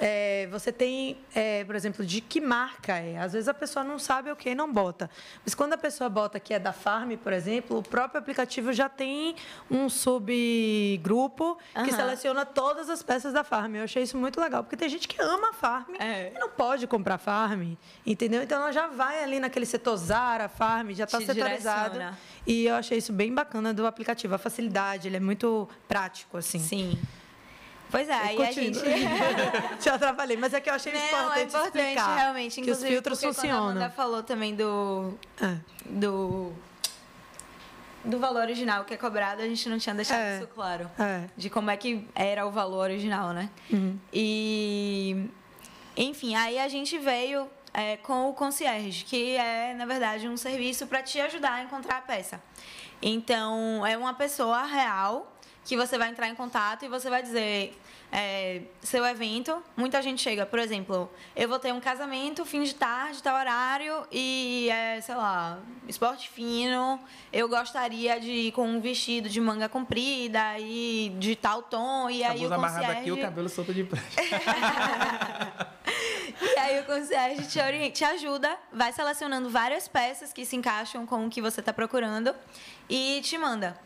Speaker 2: é, você tem, é, por exemplo, de que marca é. Às vezes a pessoa não sabe o que e não bota. Mas quando a pessoa bota que é da Farm, por exemplo, o próprio aplicativo já tem um subgrupo que uhum. seleciona todas as peças da Farm. Eu achei isso muito legal, porque tem gente que ama a Farm é. e não pode comprar Farm, entendeu? Então ela já vai ali naquele setor Zara, Farm, já está setorizado. E eu achei isso bem bacana do aplicativo. A facilidade, ele é muito prático, assim.
Speaker 5: Sim. Pois é, aí a gente.
Speaker 2: Te atrapalhei, mas é que eu achei
Speaker 5: Não,
Speaker 2: importante,
Speaker 5: é importante
Speaker 2: explicar
Speaker 5: realmente.
Speaker 2: Que os filtros funcionam. A
Speaker 5: Amanda falou também do. É. Do. Do valor original que é cobrado, a gente não tinha deixado é. isso claro. É. De como é que era o valor original, né? Uhum. E. Enfim, aí a gente veio é, com o concierge, que é, na verdade, um serviço para te ajudar a encontrar a peça. Então, é uma pessoa real que você vai entrar em contato e você vai dizer é, seu evento. Muita gente chega, por exemplo, eu vou ter um casamento, fim de tarde, tal horário, e é, sei lá, esporte fino. Eu gostaria de ir com um vestido de manga comprida e de tal tom. E aí o concierge...
Speaker 3: aqui o cabelo solto de pé.
Speaker 5: e aí o concierge te, orienta, te ajuda, vai selecionando várias peças que se encaixam com o que você está procurando e te manda.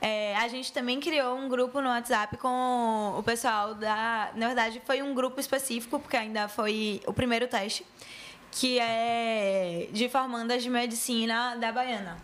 Speaker 5: É, a gente também criou um grupo no WhatsApp com o pessoal da. Na verdade, foi um grupo específico, porque ainda foi o primeiro teste, que é de formandas de medicina da Baiana.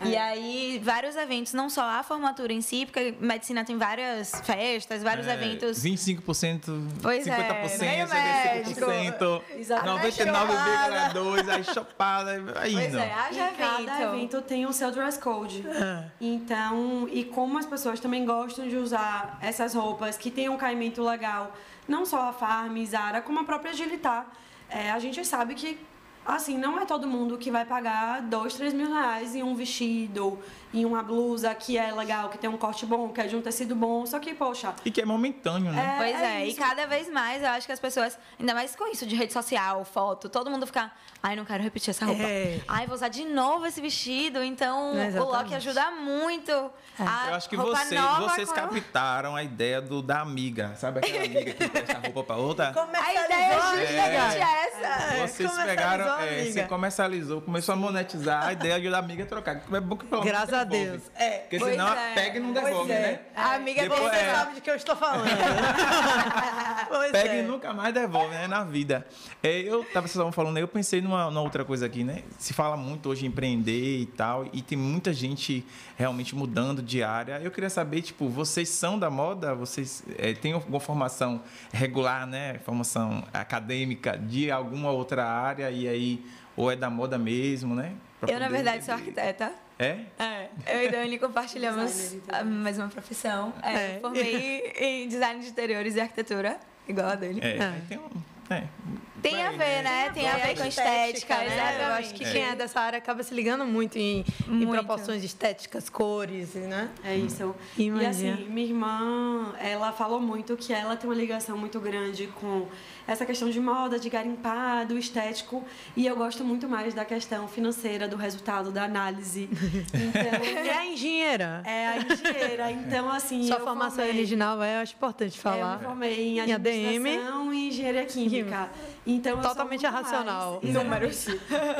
Speaker 5: É. E aí, vários eventos, não só a formatura em si, porque medicina tem várias festas, vários é, eventos.
Speaker 3: 25%,
Speaker 5: pois 50%,
Speaker 3: é, 75%, 99,2%, aí chopada, aí
Speaker 4: pois não. é, haja evento. Cada evento tem o seu dress code. É. Então, e como as pessoas também gostam de usar essas roupas que tem um caimento legal, não só a Farm, Zara, como a própria Agilitar, é, a gente sabe que assim, não é todo mundo que vai pagar dois, três mil reais em um vestido, em uma blusa que é legal, que tem um corte bom, que é de um tecido bom, só que, poxa.
Speaker 3: E que é momentâneo, né?
Speaker 5: É, pois é, é e cada vez mais eu acho que as pessoas, ainda mais com isso de rede social, foto, todo mundo fica, ai, não quero repetir essa roupa. É. Ai, vou usar de novo esse vestido. Então, é o Loki ajuda muito.
Speaker 3: É. eu acho que vocês, vocês com... captaram a ideia do, da amiga. Sabe aquela amiga que presta roupa pra outra?
Speaker 5: A ideia é justamente
Speaker 3: essa. Vocês pegaram, é, você comercializou, começou a monetizar a ideia de da amiga trocar. É bom que
Speaker 2: Graças a Deus.
Speaker 3: É. Porque senão é. pega e não devolve, é. né?
Speaker 2: A amiga Depois, você é. sabe de que eu estou falando.
Speaker 3: pega e é. nunca mais devolve, né? Na vida. É, eu tava vocês estavam falando, eu pensei numa, numa, outra coisa aqui, né? Se fala muito hoje em empreender e tal, e tem muita gente realmente mudando de área. Eu queria saber, tipo, vocês são da moda? Vocês é, têm alguma formação regular, né? Formação acadêmica de alguma outra área e aí ou é da moda mesmo, né?
Speaker 5: eu, na verdade, sou arquiteta.
Speaker 3: É?
Speaker 5: É. Eu e Dani compartilhamos a mesma profissão. É, é. Formei em design de interiores e arquitetura, igual a Dani.
Speaker 3: É, é. tem um... É.
Speaker 5: Tem a ver, né? Tem a ver com estética, né?
Speaker 2: Eu acho que quem é dessa área acaba se ligando muito em, em proporções estéticas, cores, né?
Speaker 4: É isso. Imagina. E assim, minha irmã, ela falou muito que ela tem uma ligação muito grande com essa questão de moda, de garimpar, do estético. E eu gosto muito mais da questão financeira, do resultado, da análise.
Speaker 2: Então, é a engenheira.
Speaker 4: É a engenheira. Então, assim.
Speaker 2: Sua formação
Speaker 4: formei,
Speaker 2: original é, eu acho importante falar.
Speaker 4: Eu me formei em administração e engenharia química. Então,
Speaker 2: Totalmente racional.
Speaker 4: Mais, Números.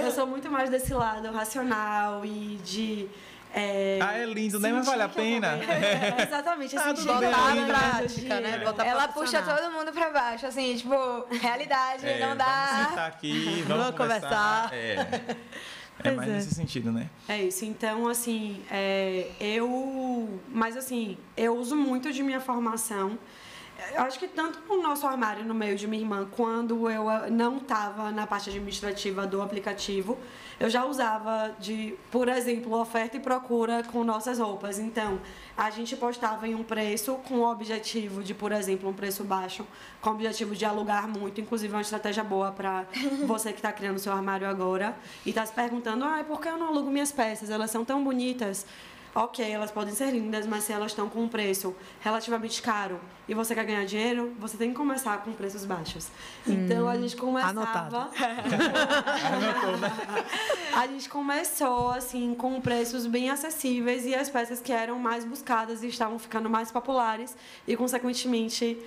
Speaker 4: Eu sou muito mais desse lado racional e de
Speaker 3: É, ah, é lindo, né? Mas vale a pena.
Speaker 4: É, exatamente. Assim,
Speaker 2: ah, botar na prática, né?
Speaker 5: Botar Ela puxa todo mundo pra baixo, assim, tipo, realidade, é, não dá.
Speaker 3: Vamos sentar aqui, vamos, vamos conversar. conversar. É. É mais é. nesse sentido, né?
Speaker 4: É isso. Então, assim, é, eu. Mas, assim, eu uso muito de minha formação eu acho que tanto no nosso armário, no meio de minha irmã, quando eu ah, não estava na parte administrativa do aplicativo, eu já usava de, por exemplo, oferta e procura com nossas roupas. Então, a gente postava em um preço com o objetivo de, por exemplo, um preço baixo, com o objetivo de alugar muito, inclusive é uma estratégia boa para você que está criando seu armário agora e está se perguntando, ah, por que eu não alugo minhas peças? Elas são tão bonitas ok, elas podem ser lindas, mas se elas estão com um preço relativamente caro e você quer ganhar dinheiro, você tem que começar com preços baixos. Então a gente começava. a gente começou assim com preços bem acessíveis e as peças que eram mais buscadas e estavam ficando mais populares e consequentemente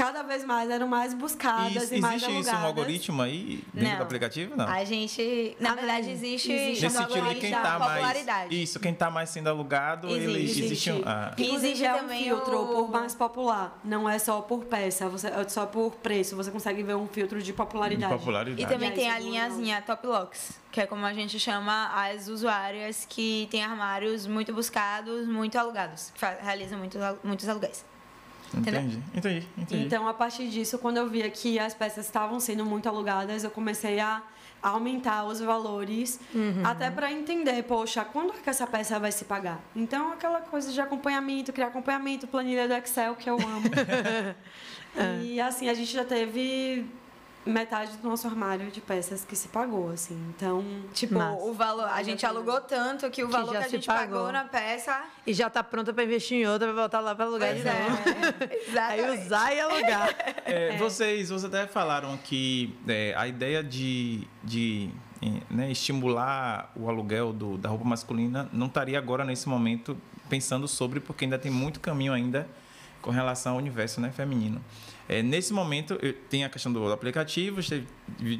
Speaker 4: cada vez mais eram mais buscadas e, e mais
Speaker 3: Existe isso um algoritmo aí dentro não. do aplicativo? Não.
Speaker 5: A gente, na verdade, existe, existe
Speaker 3: Nesse sentido de quem tá mais Isso, quem está mais sendo alugado, existe. ele existe, existe um,
Speaker 4: ah. existe é um filtro o... por mais popular, não é só por peça, você é só por preço, você consegue ver um filtro de popularidade.
Speaker 3: De popularidade.
Speaker 5: E também tem a linhazinha Top Locks, que é como a gente chama as usuárias que têm armários muito buscados, muito alugados, que realizam muitos, muitos aluguéis.
Speaker 3: Entendi, entendi, entendi.
Speaker 4: Então, a partir disso, quando eu via que as peças estavam sendo muito alugadas, eu comecei a aumentar os valores, uhum. até para entender, poxa, quando é que essa peça vai se pagar? Então, aquela coisa de acompanhamento, criar acompanhamento, planilha do Excel, que eu amo. e, assim, a gente já teve metade do nosso armário de peças que se pagou, assim. Então,
Speaker 5: tipo, Massa. o valor, a gente alugou tanto que o valor que, que a gente pagou. pagou. na peça
Speaker 2: e já tá pronta para investir em outra, para voltar lá para alugar pois de é. novo. Aí usar e alugar.
Speaker 3: É, é. Vocês, vocês até falaram que é, a ideia de, de né, estimular o aluguel do, da roupa masculina não estaria agora nesse momento pensando sobre, porque ainda tem muito caminho ainda com relação ao universo né, feminino. É, nesse momento, tem a questão do aplicativo, você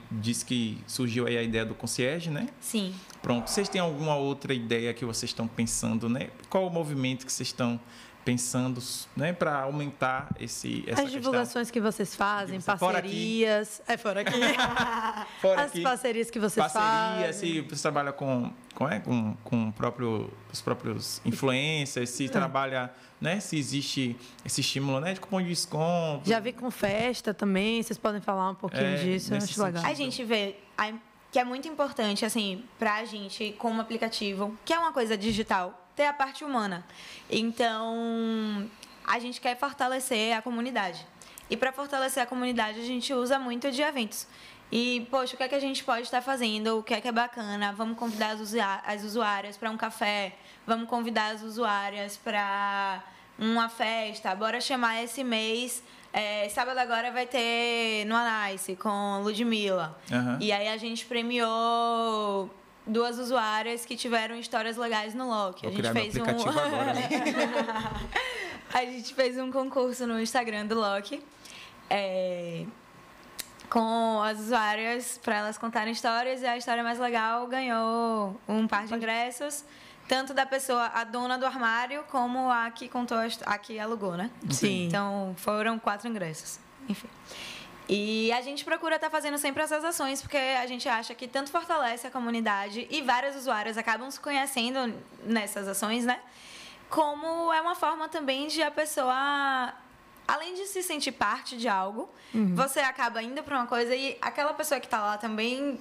Speaker 3: disse que surgiu aí a ideia do concierge, né?
Speaker 5: Sim.
Speaker 3: Pronto. Vocês têm alguma outra ideia que vocês estão pensando, né? Qual o movimento que vocês estão pensando né, para aumentar esse, essa
Speaker 2: As divulgações que vocês fazem, parcerias. Fora aqui. É, fora aqui. fora As aqui. parcerias que vocês
Speaker 3: Parceria,
Speaker 2: fazem.
Speaker 3: se você trabalha com, com, é, com, com próprio, os próprios influencers, se é. trabalha, né, se existe esse estímulo né, de cupom de desconto.
Speaker 2: Já vi com festa também, vocês podem falar um pouquinho é, disso, eu acho legal.
Speaker 5: A gente vê que é muito importante, assim, para a gente, como aplicativo, que é uma coisa digital, ter a parte humana. Então, a gente quer fortalecer a comunidade. E para fortalecer a comunidade, a gente usa muito de eventos. E, poxa, o que é que a gente pode estar fazendo? O que é que é bacana? Vamos convidar as usuárias para um café, vamos convidar as usuárias para uma festa, bora chamar esse mês é, sábado agora vai ter no Anice com Ludmilla. Uhum. E aí a gente premiou duas usuárias que tiveram histórias legais no Loki.
Speaker 3: a gente fez um agora, né?
Speaker 5: A gente fez um concurso no Instagram do Loki. É... Com as usuárias para elas contarem histórias e a história mais legal ganhou um par de ingressos tanto da pessoa, a dona do armário, como a que contou, a que alugou, né?
Speaker 2: Sim.
Speaker 5: Então, foram quatro ingressos. Enfim. E a gente procura estar tá fazendo sempre essas ações, porque a gente acha que tanto fortalece a comunidade e vários usuários acabam se conhecendo nessas ações, né? Como é uma forma também de a pessoa além de se sentir parte de algo, uhum. você acaba indo para uma coisa e aquela pessoa que está lá também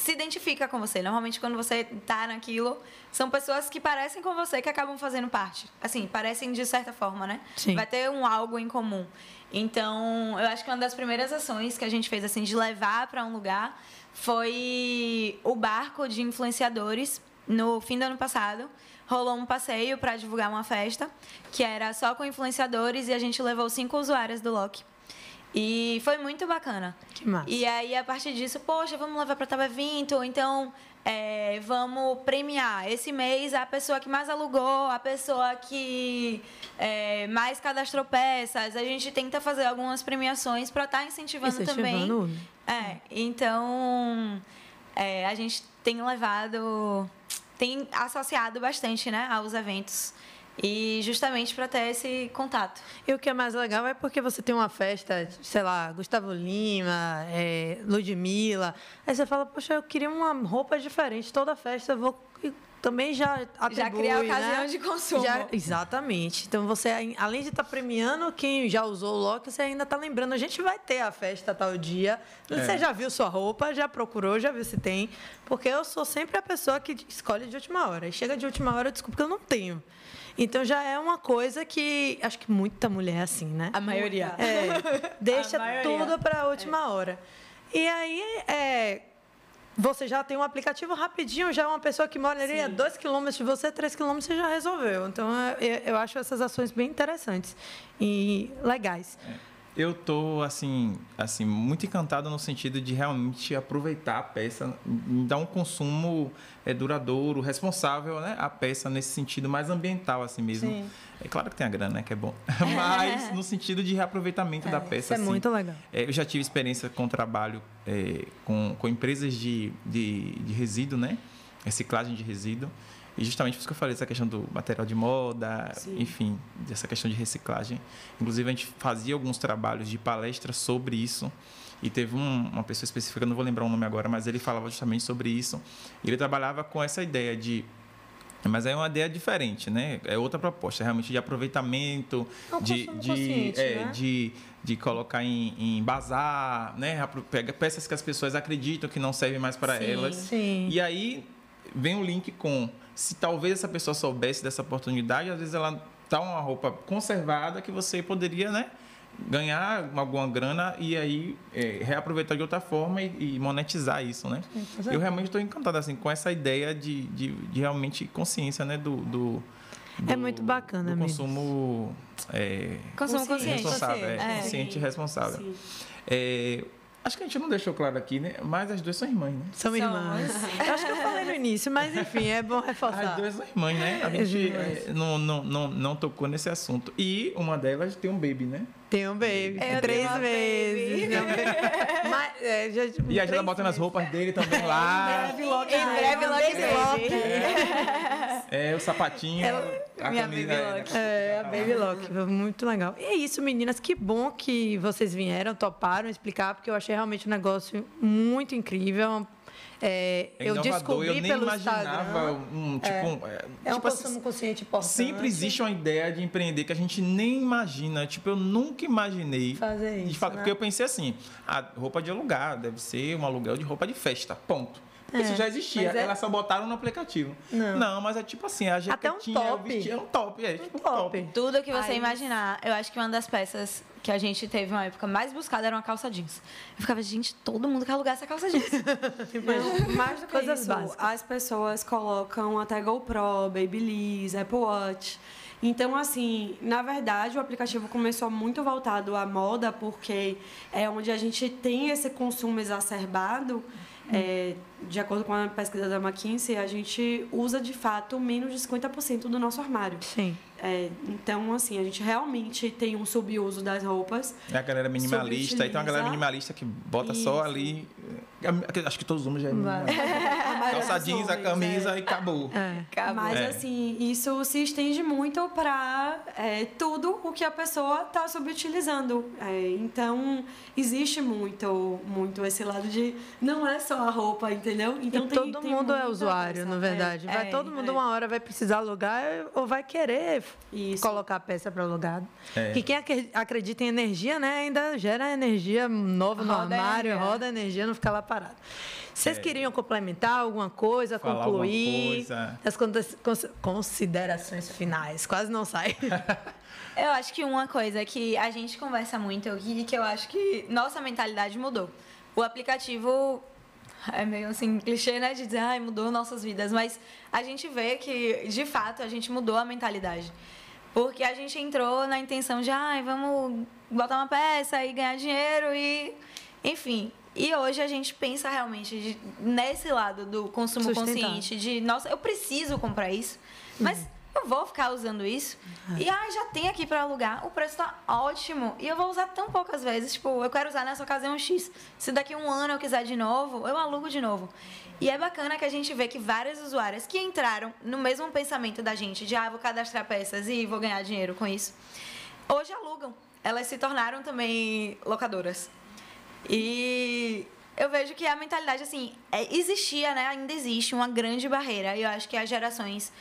Speaker 5: se identifica com você. Normalmente, quando você tá naquilo, são pessoas que parecem com você que acabam fazendo parte. Assim, parecem de certa forma, né?
Speaker 2: Sim.
Speaker 5: Vai ter um algo em comum. Então, eu acho que uma das primeiras ações que a gente fez, assim, de levar para um lugar foi o barco de influenciadores. No fim do ano passado, rolou um passeio para divulgar uma festa que era só com influenciadores e a gente levou cinco usuárias do Loki e foi muito bacana.
Speaker 2: Que massa.
Speaker 5: E aí, a partir disso, poxa, vamos levar para tal evento, então é, vamos premiar esse mês a pessoa que mais alugou, a pessoa que é, mais cadastrou peças. A gente tenta fazer algumas premiações para estar tá incentivando, incentivando também. É, então é, a gente tem levado tem associado bastante, né, aos eventos. E justamente para ter esse contato.
Speaker 2: E o que é mais legal é porque você tem uma festa, sei lá, Gustavo Lima, é, Ludmilla. Aí você fala, poxa, eu queria uma roupa diferente. Toda festa eu vou também já atribui,
Speaker 5: Já cria a ocasião
Speaker 2: né?
Speaker 5: de consumo.
Speaker 2: Já- exatamente. Então, você, além de estar premiando quem já usou o Loki, você ainda está lembrando. A gente vai ter a festa tal dia. Você já viu sua roupa, já procurou, já viu se tem. Porque eu sou sempre a pessoa que escolhe de última hora. E chega de última hora, eu desculpa que eu não tenho. Então, já é uma coisa que... Acho que muita mulher é assim, né?
Speaker 5: A maioria.
Speaker 2: É, deixa
Speaker 5: A maioria.
Speaker 2: tudo para a última hora. E aí, é, você já tem um aplicativo rapidinho, já é uma pessoa que mora ali a dois quilômetros de você, três quilômetros, você já resolveu. Então, é, eu, eu acho essas ações bem interessantes e legais.
Speaker 3: Eu tô assim, assim muito encantado no sentido de realmente aproveitar a peça, dar um consumo é, duradouro, responsável, né? A peça nesse sentido mais ambiental assim mesmo.
Speaker 2: Sim.
Speaker 3: É claro que tem a grana, né? Que é bom. Mas no sentido de reaproveitamento da peça.
Speaker 2: Isso é
Speaker 3: assim.
Speaker 2: muito legal.
Speaker 3: É, eu já tive experiência com trabalho é, com, com empresas de, de, de resíduo, né? Reciclagem de resíduo. E justamente por isso que eu falei, essa questão do material de moda, enfim, dessa questão de reciclagem. Inclusive, a gente fazia alguns trabalhos de palestra sobre isso. E teve um- uma pessoa específica, não vou lembrar o nome agora, mas ele falava justamente sobre isso. Ele trabalhava com essa ideia de mas é uma ideia diferente, né? É outra proposta, realmente de aproveitamento,
Speaker 2: É
Speaker 3: de, de, é,
Speaker 2: né?
Speaker 3: de, de colocar em, em bazar, né? Pega peças que as pessoas acreditam que não servem mais para
Speaker 5: Sim.
Speaker 3: elas.
Speaker 2: Sim.
Speaker 3: E aí vem o link com se talvez essa pessoa soubesse dessa oportunidade, às vezes ela tá uma roupa conservada que você poderia, né? ganhar alguma grana e aí é, reaproveitar de outra forma e, e monetizar isso, né? Eu realmente estou encantado assim com essa ideia de, de, de realmente consciência, né, do, do
Speaker 2: É
Speaker 3: do-
Speaker 2: muito bacana
Speaker 3: do
Speaker 2: mesmo.
Speaker 3: consumo é,
Speaker 5: Consumo consciente.
Speaker 3: responsável, é,
Speaker 5: É.
Speaker 3: consciente e responsável. É, acho que a gente não deixou claro aqui, né? Mas as duas são irmãs, né?
Speaker 2: São
Speaker 5: Somos.
Speaker 2: irmãs. Eu acho que eu falei no início, mas enfim, é bom
Speaker 3: As
Speaker 2: reforçar.
Speaker 3: duas são irmãs, né? A
Speaker 2: As
Speaker 3: gente é, não, não, não, não tocou nesse assunto. E uma delas tem um baby, né?
Speaker 2: Tem um baby,
Speaker 5: Eu
Speaker 2: três meses.
Speaker 5: baby.
Speaker 2: Mas, é, já,
Speaker 3: E a gente tá botando as roupas dele também lá.
Speaker 4: Breve, logo.
Speaker 5: Em breve, logo
Speaker 2: Baby Lock.
Speaker 3: É, o sapatinho, a
Speaker 5: minha
Speaker 3: camisa.
Speaker 5: Baby
Speaker 3: é,
Speaker 5: Lock.
Speaker 2: É, a Baby Lock, muito legal. E é isso, meninas, que bom que vocês vieram, toparam explicar, porque eu achei realmente um negócio muito incrível. É,
Speaker 3: É
Speaker 2: eu descobri
Speaker 3: eu nem
Speaker 2: pelo
Speaker 3: imaginava um tipo. É,
Speaker 2: É um
Speaker 3: tipo assim,
Speaker 2: consumo consciente importante.
Speaker 3: Sempre existe uma ideia de empreender que a gente nem imagina. Tipo, eu nunca imaginei.
Speaker 2: Fazer
Speaker 3: de
Speaker 2: isso, né?
Speaker 3: Porque eu pensei assim: a roupa de alugar deve ser um aluguel de roupa de festa. Ponto. Porque Isso já existia.
Speaker 2: mas é-
Speaker 3: Elas só botaram no aplicativo.
Speaker 2: Não.
Speaker 3: mas é tipo assim, a
Speaker 2: Até um
Speaker 3: jaquetinha, o
Speaker 2: top.
Speaker 3: vestido, é um top. É, tipo um top.
Speaker 2: top.
Speaker 5: Tudo que você
Speaker 4: Aí-
Speaker 5: imaginar. Eu acho que uma das peças que a gente teve uma época mais buscada era uma calça jeans. Eu ficava, gente, todo mundo quer alugar essa calça jeans.
Speaker 4: Não, mais do que
Speaker 2: Coisas
Speaker 4: isso,
Speaker 2: básicas.
Speaker 4: as pessoas colocam até GoPro, Babyliss, Apple Watch. Então, assim, na verdade, o aplicativo começou muito voltado à moda, porque é onde a gente tem esse consumo exacerbado. É, de acordo com a pesquisa da McKinsey, a gente usa de fato menos de 50% do nosso armário.
Speaker 2: Sim.
Speaker 4: É, então, assim, a gente realmente tem um subuso das roupas.
Speaker 3: É a galera minimalista. Tem uma galera minimalista que bota só
Speaker 4: Isso.
Speaker 3: ali. É, Acho que todos os homens já é.
Speaker 4: A maioria
Speaker 3: Calça jeans, a
Speaker 4: homens,
Speaker 3: camisa
Speaker 4: é.
Speaker 3: e acabou.
Speaker 2: É.
Speaker 5: Acabou.
Speaker 4: Mas
Speaker 3: É.
Speaker 4: assim, isso se estende muito para tudo o que a pessoa está subutilizando. É, então, existe muito, muito esse lado de não é só a roupa, entendeu? Então
Speaker 2: e
Speaker 4: tem-
Speaker 2: todo
Speaker 4: tem
Speaker 2: mundo é usuário, na verdade. Vai
Speaker 5: é,
Speaker 2: todo mundo
Speaker 4: é.
Speaker 2: uma hora vai precisar alugar ou vai querer
Speaker 4: Isso.
Speaker 2: colocar a peça para alugar.
Speaker 3: É.
Speaker 2: Que quem acre- acredita em energia, né, ainda gera energia nova no
Speaker 5: Roda
Speaker 2: armário,
Speaker 5: energia.
Speaker 2: roda energia, não fica lá parado. Vocês
Speaker 3: É.
Speaker 2: queriam complementar alguma coisa,
Speaker 3: Falar
Speaker 2: concluir?
Speaker 3: alguma coisa.
Speaker 2: As considerações finais, quase não sai.
Speaker 5: Eu acho que uma coisa que a gente conversa muito e que eu acho que nossa mentalidade mudou. O aplicativo é meio assim, clichê, né? De dizer, ai, mudou nossas vidas. Mas a gente vê que, de fato, a gente mudou a mentalidade. Porque a gente entrou na intenção de, ai, vamos botar uma peça e ganhar dinheiro e. Enfim. E hoje a gente pensa realmente de- nesse lado do consumo consciente, de, nossa, eu preciso comprar isso. Mas eu vou ficar usando isso. E ah, já tem aqui para alugar, o preço tá ótimo. E eu vou usar tão poucas vezes. Tipo, eu quero usar nessa ocasião X. Se daqui a um ano eu quiser de novo, eu alugo de novo. E é bacana que a gente vê que várias usuárias que entraram no mesmo pensamento da gente, de ah, vou cadastrar peças e vou ganhar dinheiro com isso, hoje alugam. Elas se tornaram também locadoras. E eu vejo que a mentalidade, assim, é, existia, né? Ainda existe uma grande barreira. E eu acho que as gerações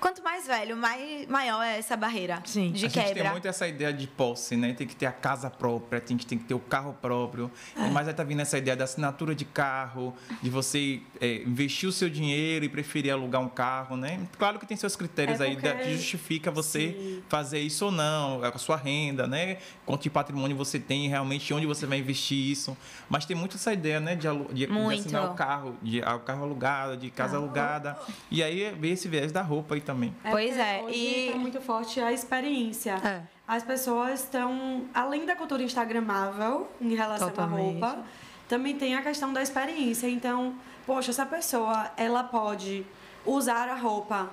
Speaker 5: quanto mais velho, mais, maior é essa barreira Sim. de
Speaker 3: a
Speaker 5: quebra. A
Speaker 3: gente tem muito essa ideia de posse, né? Tem que ter a casa própria, tem que, tem que ter o carro próprio. É. Mas aí tá vindo essa ideia da assinatura de carro, de você é, investir o seu dinheiro e preferir alugar um carro, né? Claro que tem seus critérios é aí que justifica você Sim. fazer isso ou não, a sua renda, né? Quanto de patrimônio você tem, realmente onde você vai investir isso. Mas tem muito essa ideia, né? De, de, de assinar o carro, de o carro alugado, de casa ah. alugada. E aí vem esse viés da roupa aí também.
Speaker 5: É pois é.
Speaker 4: e tá muito forte a experiência. É. As pessoas estão, além da cultura instagramável em relação Totalmente. à roupa, também tem a questão da experiência. Então, poxa, essa pessoa, ela pode usar a roupa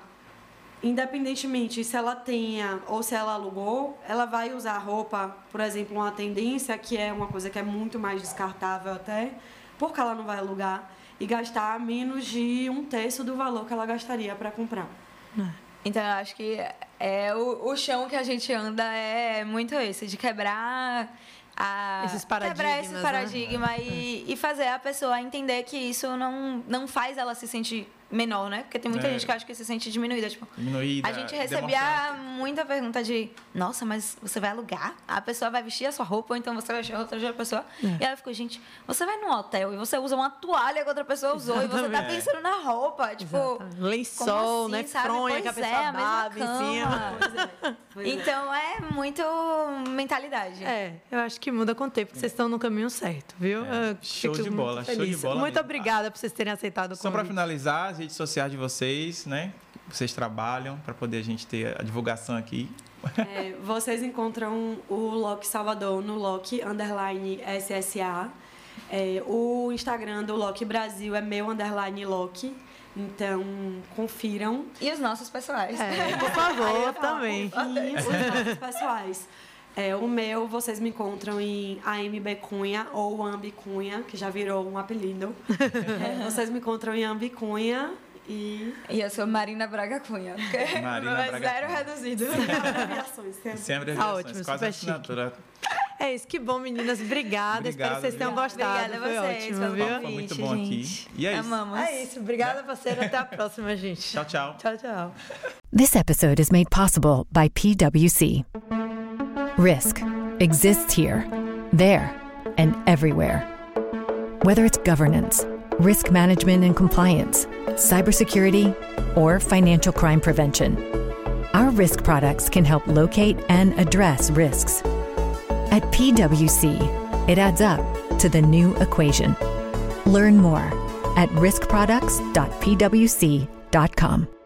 Speaker 4: independentemente se ela tenha ou se ela alugou, ela vai usar a roupa, por exemplo, uma tendência que é uma coisa que é muito mais descartável até, porque ela não vai alugar e gastar menos de um terço do valor que ela gastaria para comprar.
Speaker 5: Então eu acho que é o, o chão que a gente anda é muito esse, de quebrar a
Speaker 2: esses paradigmas,
Speaker 5: quebrar esse paradigma né? e, e fazer a pessoa entender que isso não, não faz ela se sentir menor, né? Porque tem muita é. gente que acha que se sente diminuída. Tipo,
Speaker 3: diminuída.
Speaker 5: A gente recebia muita pergunta de: Nossa, mas você vai alugar? A pessoa vai vestir a sua roupa, ou então você vai vestir a outra pessoa. É. E ela ficou: Gente, você vai num hotel e você usa uma toalha que outra pessoa usou Exatamente. e você tá pensando na roupa. Tipo,
Speaker 2: Exatamente. lençol, assim, né? Sabe? Fronha pois que a pessoa é, a mesma em cima.
Speaker 5: É. Então é muito mentalidade.
Speaker 2: É, eu acho que muda com o tempo, porque vocês estão no caminho certo, viu?
Speaker 3: É. Show de bola, show de bola.
Speaker 2: Muito mesmo. obrigada por vocês terem aceitado o
Speaker 3: Só para finalizar, as redes sociais de vocês, né? Vocês trabalham para poder a gente ter a divulgação aqui.
Speaker 4: É, vocês encontram o Loki Salvador no Loki underline SSA. É, o Instagram do Loki Brasil é meu underline Loki. Então, confiram.
Speaker 5: E os nossos pessoais.
Speaker 2: É, por favor, também.
Speaker 4: Os nossos pessoais. É, o meu, vocês me encontram em AMB Cunha ou Ambi Cunha, que já virou um apelido. É, vocês me encontram em Ambi Cunha e...
Speaker 5: e eu sou Marina Braga Cunha. Marina é Braga zero Cunha. reduzido. Sem
Speaker 3: abreviações. Sem abreviações. Ah, ótimo, quase assinatura.
Speaker 2: É isso, que bom, meninas. Obrigada. Obrigado, Espero que vocês tenham gostado.
Speaker 5: Obrigada
Speaker 2: Foi
Speaker 5: a vocês
Speaker 2: ótimo,
Speaker 5: pelo
Speaker 2: viu?
Speaker 3: Foi muito bom
Speaker 5: gente.
Speaker 3: aqui. E é isso.
Speaker 5: Amamos.
Speaker 2: É isso. Obrigada, parceiro. Até a próxima, gente.
Speaker 3: Tchau, tchau.
Speaker 2: Tchau, tchau.
Speaker 1: This episode is made possible by PwC. Risk exists here, there, and everywhere. Whether it's governance, risk management and compliance, cybersecurity, or financial crime prevention. Our risk products can help locate and address risks. At PwC, it adds up to the new equation. Learn more at riskproducts.pwc.com.